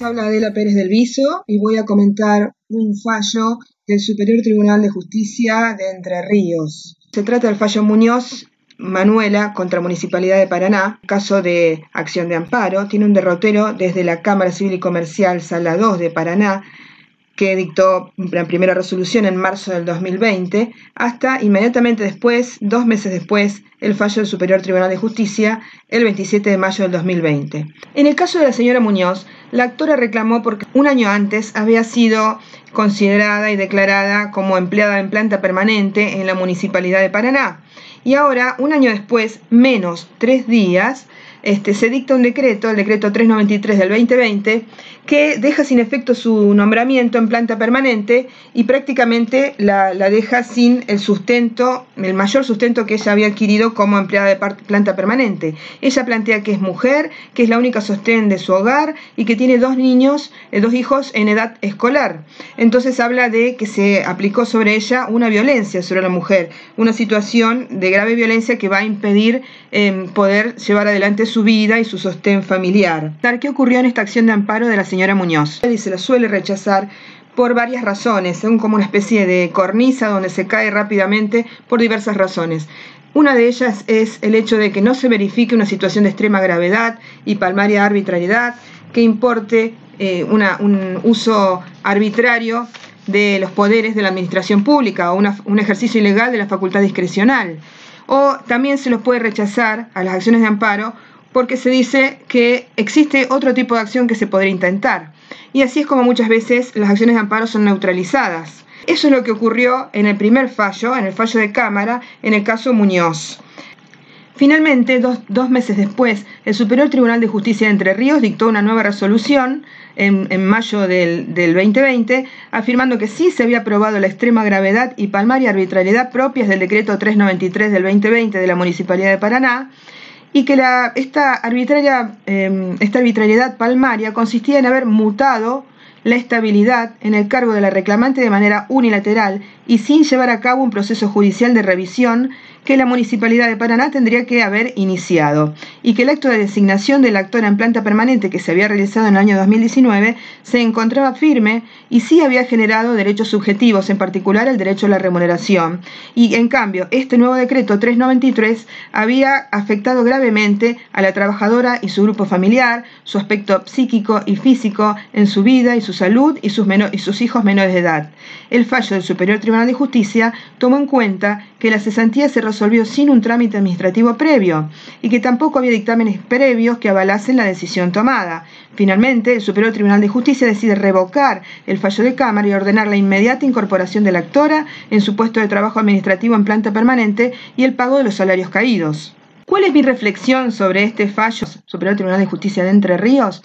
habla Adela Pérez del Viso y voy a comentar un fallo del Superior Tribunal de Justicia de Entre Ríos. Se trata del fallo Muñoz Manuela contra Municipalidad de Paraná, caso de acción de amparo. Tiene un derrotero desde la Cámara Civil y Comercial Sala 2 de Paraná que dictó la primera resolución en marzo del 2020, hasta inmediatamente después, dos meses después, el fallo del Superior Tribunal de Justicia, el 27 de mayo del 2020. En el caso de la señora Muñoz, la actora reclamó porque un año antes había sido considerada y declarada como empleada en planta permanente en la Municipalidad de Paraná. Y ahora, un año después, menos tres días, este, se dicta un decreto, el decreto 393 del 2020, que deja sin efecto su nombramiento en planta permanente y prácticamente la, deja sin el sustento, el mayor sustento que ella había adquirido como empleada de planta permanente. Ella plantea que es mujer, que es la única sostén de su hogar y que tiene dos niños, eh, dos hijos en edad escolar. Entonces habla de que se aplicó sobre ella una violencia sobre la mujer, una situación de grave violencia que va a impedir em, poder llevar adelante su vida y su sostén familiar. ¿Qué ocurrió en esta acción de amparo de la señora Muñoz? Y se la suele rechazar por varias razones, según como una especie de cornisa donde se cae rápidamente por diversas razones. Una de ellas es el hecho de que no se verifique una situación de extrema gravedad y palmaria arbitrariedad que importe eh, un uso arbitrario de los poderes de la administración pública o un ejercicio ilegal de la facultad discrecional. O también se los puede rechazar a las acciones de amparo porque se dice que existe otro tipo de acción que se podría intentar. Y así es como muchas veces las acciones de amparo son neutralizadas. Eso es lo que ocurrió en el primer fallo, en el fallo de Cámara, en el caso Muñoz. Finalmente, dos, meses después, el Superior Tribunal de Justicia de Entre Ríos dictó una nueva resolución en, mayo del, del, 2020, afirmando que sí se había aprobado la extrema gravedad y palmaria arbitrariedad propias del decreto 393 del 2020 de la Municipalidad de Paraná, y que la, esta, arbitraria, em, esta arbitrariedad palmaria consistía en haber mutado la estabilidad en el cargo de la reclamante de manera unilateral y sin llevar a cabo un proceso judicial de revisión que la Municipalidad de Paraná tendría que haber iniciado y que el acto de designación del actor en planta permanente que se había realizado en el año 2019 se encontraba firme y sí había generado derechos subjetivos, en particular el derecho a la remuneración. Y en cambio, este nuevo decreto 393 había afectado gravemente a la trabajadora y su grupo familiar, su aspecto psíquico y físico en su vida y su salud y sus, y sus hijos menores de edad. El fallo del Superior Tribunal de Justicia tomó en cuenta que la cesantía se resolvió sin un trámite administrativo previo y que tampoco había dictámenes previos que avalasen la decisión tomada. Finalmente, el Superior Tribunal de Justicia decide revocar el fallo de Cámara y ordenar la inmediata incorporación de la actora en su puesto de trabajo administrativo en planta permanente y el pago de los salarios caídos. ¿Cuál es mi reflexión sobre este fallo Superior Tribunal de Justicia de Entre Ríos?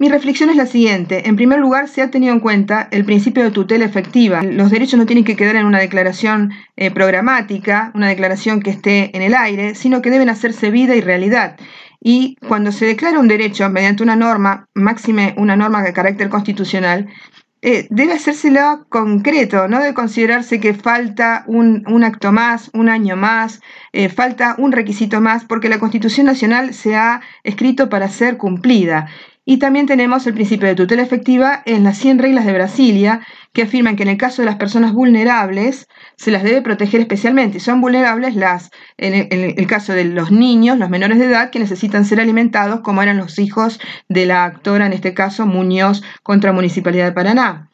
Mi reflexión es la siguiente. En primer lugar, se ha tenido en cuenta el principio de tutela efectiva. Los derechos no tienen que quedar en una declaración eh, programática, una declaración que esté en el aire, sino que deben hacerse vida y realidad. Y cuando se declara un derecho mediante una norma, máxime una norma de carácter constitucional, eh, debe hacérselo concreto, no debe considerarse que falta un, acto más, un año más, eh, falta un requisito más, porque la Constitución Nacional se ha escrito para ser cumplida. Y también tenemos el principio de tutela efectiva en las 100 reglas de Brasilia, que afirman que en el caso de las personas vulnerables se las debe proteger especialmente. Son vulnerables las, en el, caso de los niños, los menores de edad, que necesitan ser alimentados, como eran los hijos de la actora, en este caso Muñoz, contra Municipalidad de Paraná.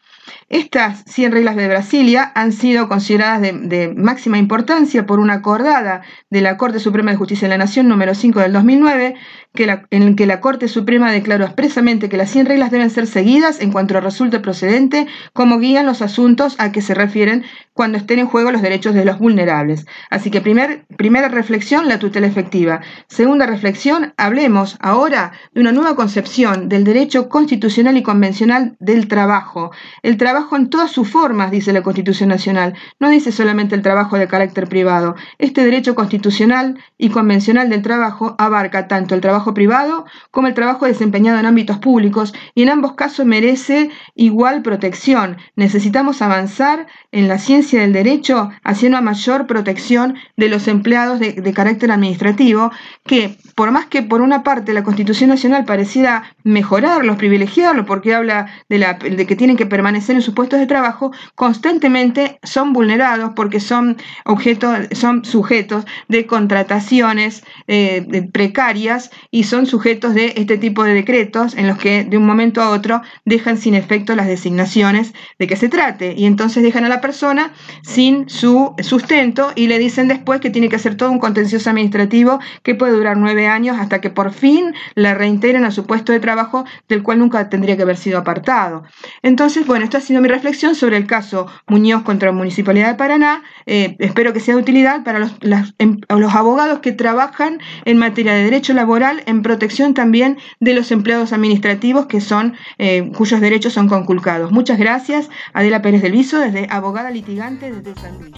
Estas 100 reglas de Brasilia han sido consideradas de, máxima importancia por una acordada de la Corte Suprema de Justicia de la Nación número 5 del 2009, que en el que la Corte Suprema declaró expresamente que las 100 reglas deben ser seguidas en cuanto resulte procedente como guían los asuntos a que se refieren cuando estén en juego los derechos de los vulnerables. Así que primer, primera reflexión, la tutela efectiva. Segunda reflexión, hablemos ahora de una nueva concepción del derecho constitucional y convencional del trabajo. Trabajo en todas sus formas, dice la Constitución Nacional. No dice solamente el trabajo de carácter privado. Este derecho constitucional y convencional del trabajo abarca tanto el trabajo privado como el trabajo desempeñado en ámbitos públicos y en ambos casos merece igual protección. Necesitamos avanzar en la ciencia del derecho hacia una mayor protección de los empleados de, de carácter administrativo que, por más que por una parte la Constitución Nacional pareciera mejorarlos, privilegiarlos, porque habla de, la, de que tienen que permanecer en sus puestos de trabajo, constantemente son vulnerados porque son objetos, son sujetos de contrataciones eh, precarias y son sujetos de este tipo de decretos en los que de un momento a otro dejan sin efecto las designaciones de que se trate y entonces dejan a la persona sin su sustento y le dicen después que tiene que hacer todo un contencioso administrativo que puede durar nueve años hasta que por fin la reintegren a su puesto de trabajo del cual nunca tendría que haber sido apartado. Entonces, bueno, esto ha sido mi reflexión sobre el caso Muñoz contra la Municipalidad de Paraná. Eh, espero que sea de utilidad para los, em, los abogados que trabajan en materia de derecho laboral, en protección también de los empleados administrativos que son, eh, cuyos derechos son conculcados. Muchas gracias, Adela Pérez del Viso, desde abogada litigante desde San Luis.